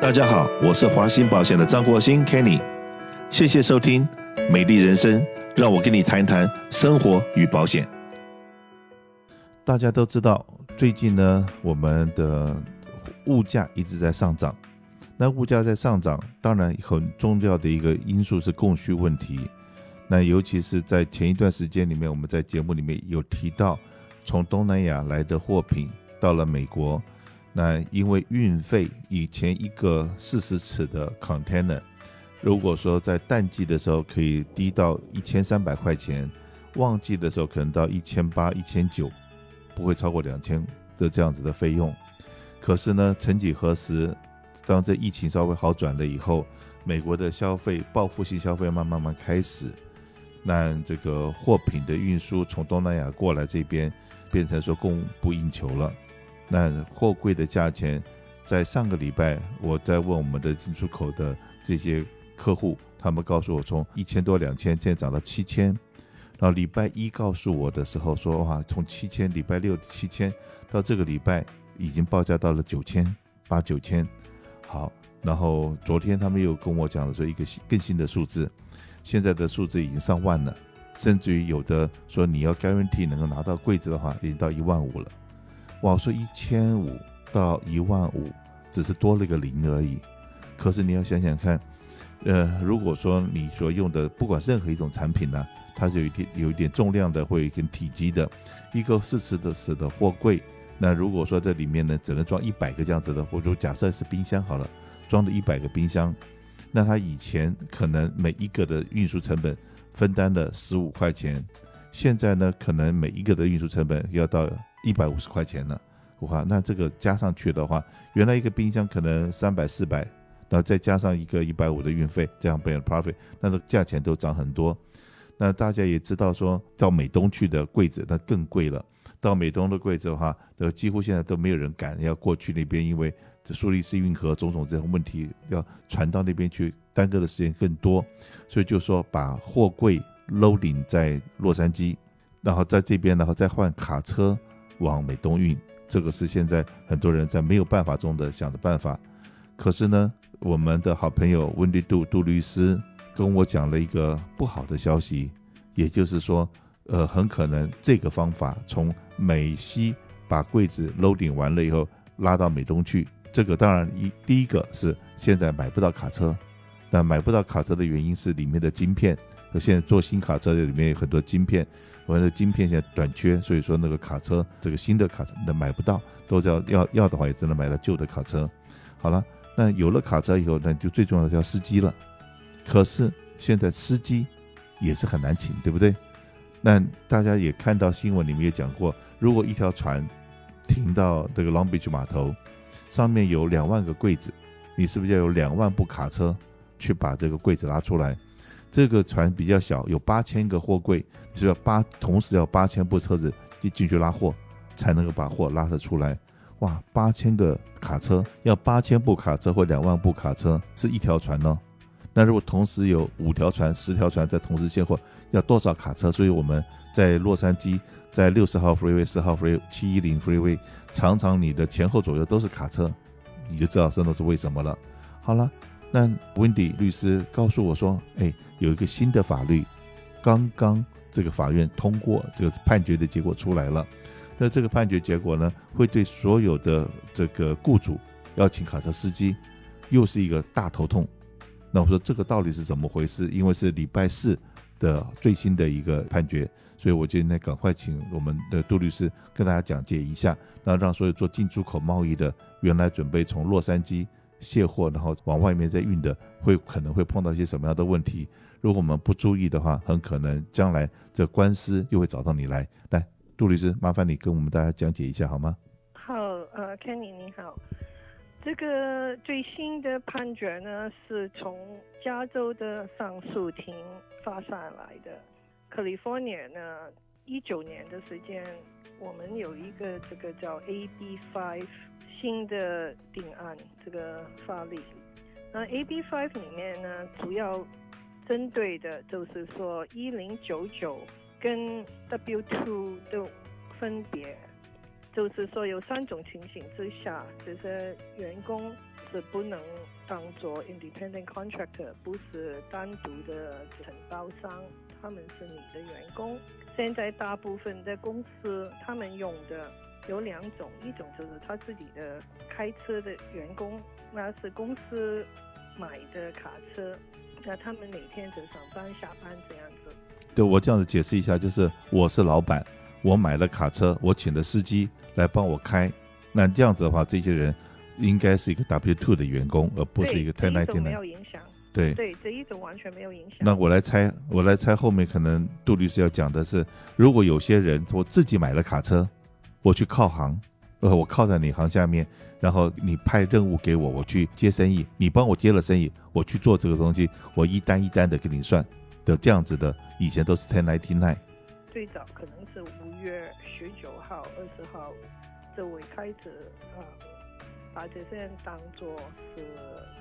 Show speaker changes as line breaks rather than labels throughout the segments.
大家好，我是华兴保险的张国兴 Kenny，谢谢收听《美丽人生》，让我跟你谈一谈生活与保险。大家都知道，最近呢，我们的物价一直在上涨。那物价在上涨，当然很重要的一个因素是供需问题。那尤其是在前一段时间里面，我们在节目里面有提到，从东南亚来的货品到了美国。那因为运费，以前一个四十尺的 container，如果说在淡季的时候可以低到一千三百块钱，旺季的时候可能到一千八、一千九，不会超过两千的这样子的费用。可是呢，曾几何时，当这疫情稍微好转了以后，美国的消费报复性消费慢慢慢开始，那这个货品的运输从东南亚过来这边，变成说供不应求了。那货柜的价钱，在上个礼拜，我在问我们的进出口的这些客户，他们告诉我从一千多两千，现在涨到七千。然后礼拜一告诉我的时候说，哇，从七千，礼拜六七千，到这个礼拜已经报价到了九千八九千。好，然后昨天他们又跟我讲了说一个新更新的数字，现在的数字已经上万了，甚至于有的说你要 guarantee 能够拿到柜子的话，已经到一万五了。我说一千五到一万五，只是多了一个零而已。可是你要想想看，呃，如果说你所用的不管任何一种产品呢、它是有一点有一点重量的，会跟体积的，一个四十的尺的货柜，那如果说这里面呢只能装一百个这样子的，或者假设是冰箱好了，装的一百个冰箱，那它以前可能每一个的运输成本分担了十五块钱，现在呢可能每一个的运输成本要到。一百五十块钱了，哇，那这个加上去的话，原来一个冰箱可能三百四百，然后再加上一个一百五的运费，这样变成 profit，那个价钱都涨很多。那大家也知道说，到美东去的柜子那更贵了。到美东的柜子的话，呃，几乎现在都没有人敢要过去那边，因为苏黎世运河种种这种问题，要传到那边去，耽搁的时间更多。所以就说把货柜 loading 在洛杉矶，然后在这边，然后再换卡车。往美东运，这个是现在很多人在没有办法中的想的办法。可是呢，我们的好朋友温迪杜杜律师跟我讲了一个不好的消息，也就是说，呃，很可能这个方法从美西把柜子 loading 完了以后拉到美东去，这个当然一第一个是现在买不到卡车，那买不到卡车的原因是里面的晶片。现在做新卡车里面有很多晶片，我们的晶片现在短缺，所以说那个卡车这个新的卡车那买不到，都是要要要的话也只能买到旧的卡车。好了，那有了卡车以后，那就最重要的叫司机了。可是现在司机也是很难请，对不对？那大家也看到新闻里面也讲过，如果一条船停到这个 Long Beach 码头，上面有两万个柜子，你是不是要有两万部卡车去把这个柜子拉出来？这个船比较小，有八千个货柜，是要八同时要八千部车子进进去拉货，才能够把货拉得出来。哇，八千个卡车要八千部卡车或两万部卡车是一条船呢。那如果同时有五条船、十条船在同时卸货，要多少卡车？所以我们在洛杉矶，在六十号 freeway、四号 freeway、七一零 freeway，常常你的前后左右都是卡车，你就知道真的是为什么了。好了。那温迪律师告诉我说：“哎，有一个新的法律，刚刚这个法院通过这个判决的结果出来了。那这个判决结果呢，会对所有的这个雇主邀请卡车司机，又是一个大头痛。那我说这个到底是怎么回事？因为是礼拜四的最新的一个判决，所以我今天赶快请我们的杜律师跟大家讲解一下，那让所有做进出口贸易的，原来准备从洛杉矶。”卸货，然后往外面再运的，会可能会碰到一些什么样的问题？如果我们不注意的话，很可能将来这官司又会找到你来。来，杜律师，麻烦你跟我们大家讲解一下好吗？
好，呃，Kenny 你好，这个最新的判决呢，是从加州的上诉庭发下来的。California 呢，一九年的时间，我们有一个这个叫 AB Five。新的定案这个法律，那 AB Five 里面呢，主要针对的就是说一零九九跟 W Two 的分别。就是说有三种情形之下，这些员工是不能当做 independent contractor，不是单独的承包商，他们是你的员工。现在大部分的公司他们用的有两种，一种就是他自己的开车的员工，那是公司买的卡车，那他们每天就上班下班这样子。
对，我这样子解释一下，就是我是老板，我买了卡车，我请了司机来帮我开，那这样子的话，这些人应该是一个 W two 的员工，而不是一个 ten ninety nine。
没有影响。
对
对，这一种完全没有影响。
那我来猜，我来猜后面可能杜律师要讲的是，如果有些人我自己买了卡车，我去靠行，呃，我靠在你行下面，然后你派任务给我，我去接生意，你帮我接了生意，我去做这个东西，我一单一单的给你算的这样子的，以前都是 ten ninety nine。
最早可能是五月十九号、二十号，这位开始啊、呃，把这些人当做是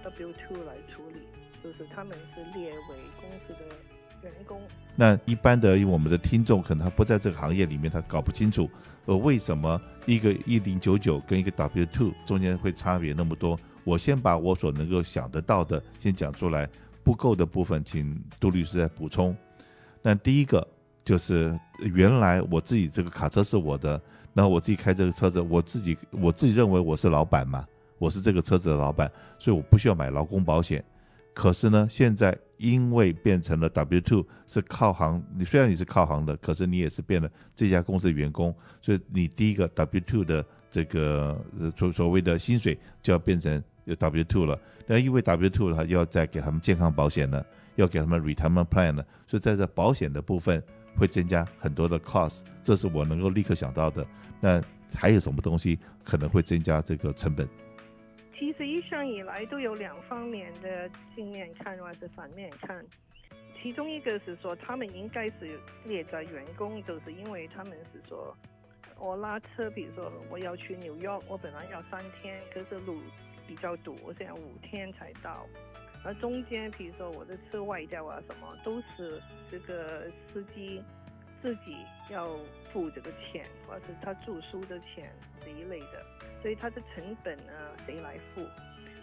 W two 来处理。就是他们是列为公司的员工。
那一般的，我们的听众可能他不在这个行业里面，他搞不清楚，呃，为什么一个一零九九跟一个 W two 中间会差别那么多？我先把我所能够想得到的先讲出来，不够的部分请杜律师再补充。那第一个就是原来我自己这个卡车是我的，那我自己开这个车子，我自己我自己认为我是老板嘛，我是这个车子的老板，所以我不需要买劳工保险。可是呢，现在因为变成了 W two 是靠行，你虽然你是靠行的，可是你也是变了这家公司的员工，所以你第一个 W two 的这个所所谓的薪水就要变成 W two 了。那因为 W two 了，要再给他们健康保险了，要给他们 retirement plan 了，所以在这保险的部分会增加很多的 cost，这是我能够立刻想到的。那还有什么东西可能会增加这个成本？
其实一向以来都有两方面的正面看，或者反面看。其中一个是说，他们应该是列在员工，就是因为他们是说，我拉车，比如说我要去纽约，我本来要三天，可是路比较堵，我现在五天才到。而中间，比如说我的车坏掉啊什么，都是这个司机自己要付这个钱，或者是他住宿的钱这一类的。所以他的成本呢，谁来付？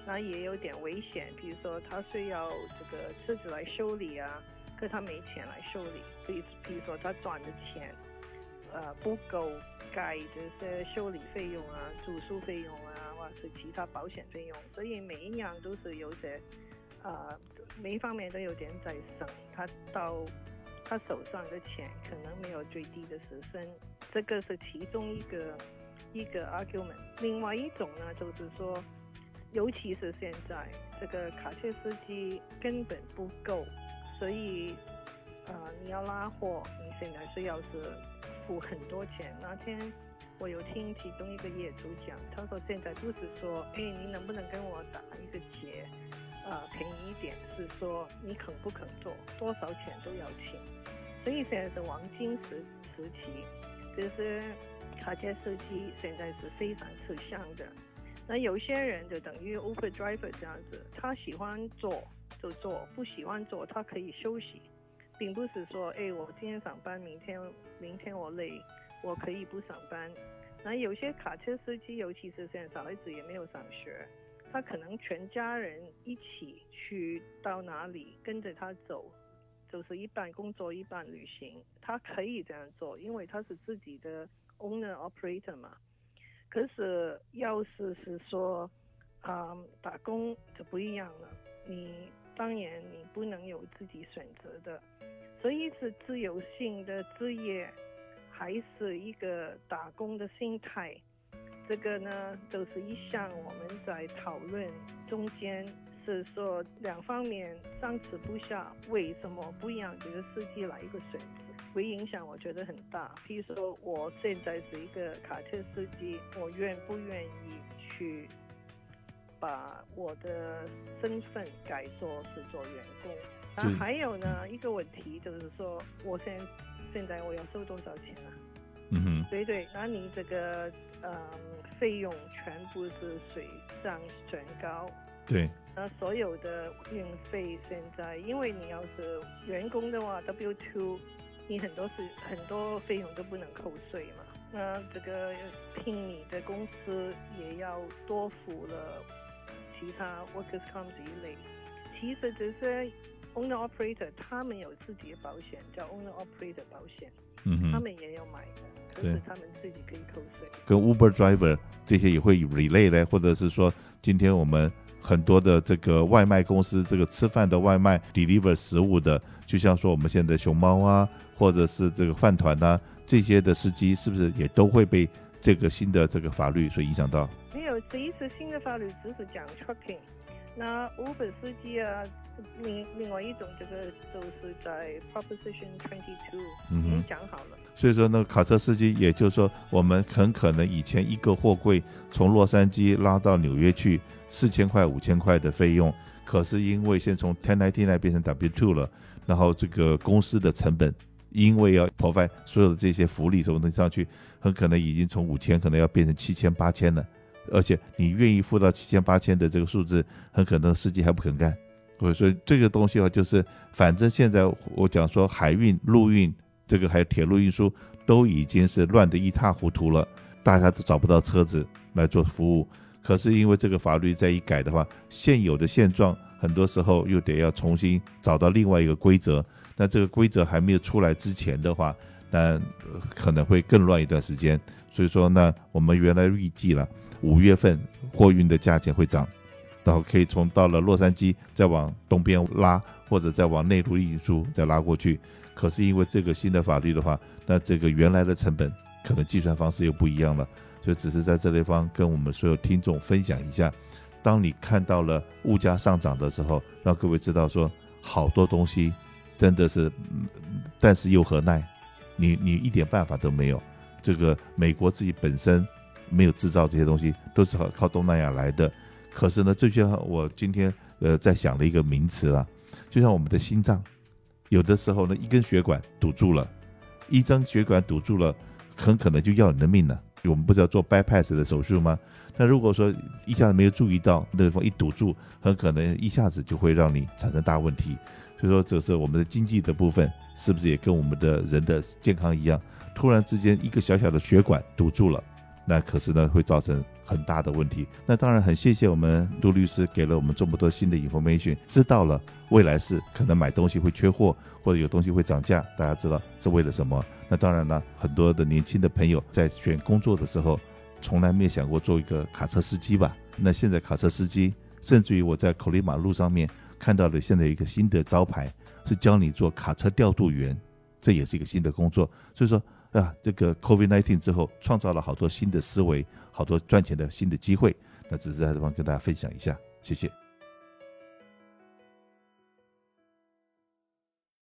那也有点危险。比如说，他需要这个车子来修理啊，可他没钱来修理。所以，比如说他赚的钱，呃，不够盖这些修理费用啊、住宿费用啊，或者是其他保险费用。所以每一样都是有些，呃，每一方面都有点在省。他到他手上的钱可能没有最低的时薪，这个是其中一个。一个 argument，另外一种呢，就是说，尤其是现在这个卡车司机根本不够，所以，呃，你要拉货，你现在是要是付很多钱。那天我有听其中一个业主讲，他说现在不是说，哎，你能不能跟我打一个结，呃，便宜一点，是说你肯不肯做，多少钱都要请。所以现在是黄金时时期，就是。卡车司机现在是非常吃香的，那有些人就等于 Uber driver 这样子，他喜欢做就做，不喜欢做他可以休息，并不是说，哎，我今天上班，明天明天我累，我可以不上班。那有些卡车司机，尤其是现在小孩子也没有上学，他可能全家人一起去到哪里跟着他走，就是一半工作一半旅行，他可以这样做，因为他是自己的。Owner operator 嘛，可是要是是说，啊、打工就不一样了。你当然你不能有自己选择的，所以是自由性的职业，还是一个打工的心态。这个呢，就是一向我们在讨论中间是说两方面相持不下，为什么不让这个司机来一个选择？会影响，我觉得很大。譬如说，我现在是一个卡车司机，我愿不愿意去把我的身份改做是做员工？那还有呢，一个问题就是说，我现在现在我要收多少钱啊？
嗯哼，
对对，那你这个嗯费用全部是水涨船高。
对。
那所有的运费现在，因为你要是员工的话，W two。你很多是很多费用都不能扣税嘛，那这个聘你的公司也要多付了其他 workers comp 这一类。其实这些 owner operator 他们有自己的保险，叫 owner operator 保险，
嗯哼，
他们也要买的，可是他们自己可以扣税。
跟 Uber driver 这些也会 relate 呢，或者是说，今天我们很多的这个外卖公司，这个吃饭的外卖 deliver 食物的，就像说我们现在熊猫啊，或者是这个饭团啊。这些的司机是不是也都会被这个新的这个法律所影响到？
没有，这一次新的法律只是讲 trucking，那 Uber 司机啊，另另外一种这个都是在 Proposition Twenty Two 已经讲好了。
所以说，那个卡车司机，也就是说，我们很可能以前一个货柜从洛杉矶拉到纽约去四千块、五千块的费用，可是因为先从 Ten Ninety Nine 变成 W Two 了，然后这个公司的成本。因为要 provide 所有的这些福利什么东西上去，很可能已经从五千可能要变成七千八千了，而且你愿意付到七千八千的这个数字，很可能司机还不肯干。所以说这个东西的话，就是反正现在我讲说海运、陆运这个还有铁路运输都已经是乱得一塌糊涂了，大家都找不到车子来做服务。可是因为这个法律再一改的话，现有的现状很多时候又得要重新找到另外一个规则。那这个规则还没有出来之前的话，那可能会更乱一段时间。所以说呢，我们原来预计了五月份货运的价钱会涨，然后可以从到了洛杉矶再往东边拉，或者再往内陆运输再拉过去。可是因为这个新的法律的话，那这个原来的成本可能计算方式又不一样了。所以只是在这地方跟我们所有听众分享一下，当你看到了物价上涨的时候，让各位知道说好多东西。真的是，但是又何奈？你你一点办法都没有。这个美国自己本身没有制造这些东西，都是靠靠东南亚来的。可是呢，这就像我今天呃在想的一个名词啊，就像我们的心脏，有的时候呢一根血管堵住了，一张血管堵住了，很可能就要你的命了。我们不是要做 bypass 的手术吗？那如果说一下子没有注意到，那地方一堵住，很可能一下子就会让你产生大问题。所以说，这是我们的经济的部分，是不是也跟我们的人的健康一样？突然之间，一个小小的血管堵住了，那可是呢，会造成很大的问题。那当然很谢谢我们杜律师给了我们这么多新的 information，知道了未来是可能买东西会缺货，或者有东西会涨价，大家知道是为了什么？那当然呢，很多的年轻的朋友在选工作的时候，从来没有想过做一个卡车司机吧？那现在卡车司机，甚至于我在口里马路上面。看到了现在一个新的招牌，是教你做卡车调度员，这也是一个新的工作。所以说啊，这个 COVID nineteen 之后创造了好多新的思维，好多赚钱的新的机会。那只是在这方跟大家分享一下，谢谢。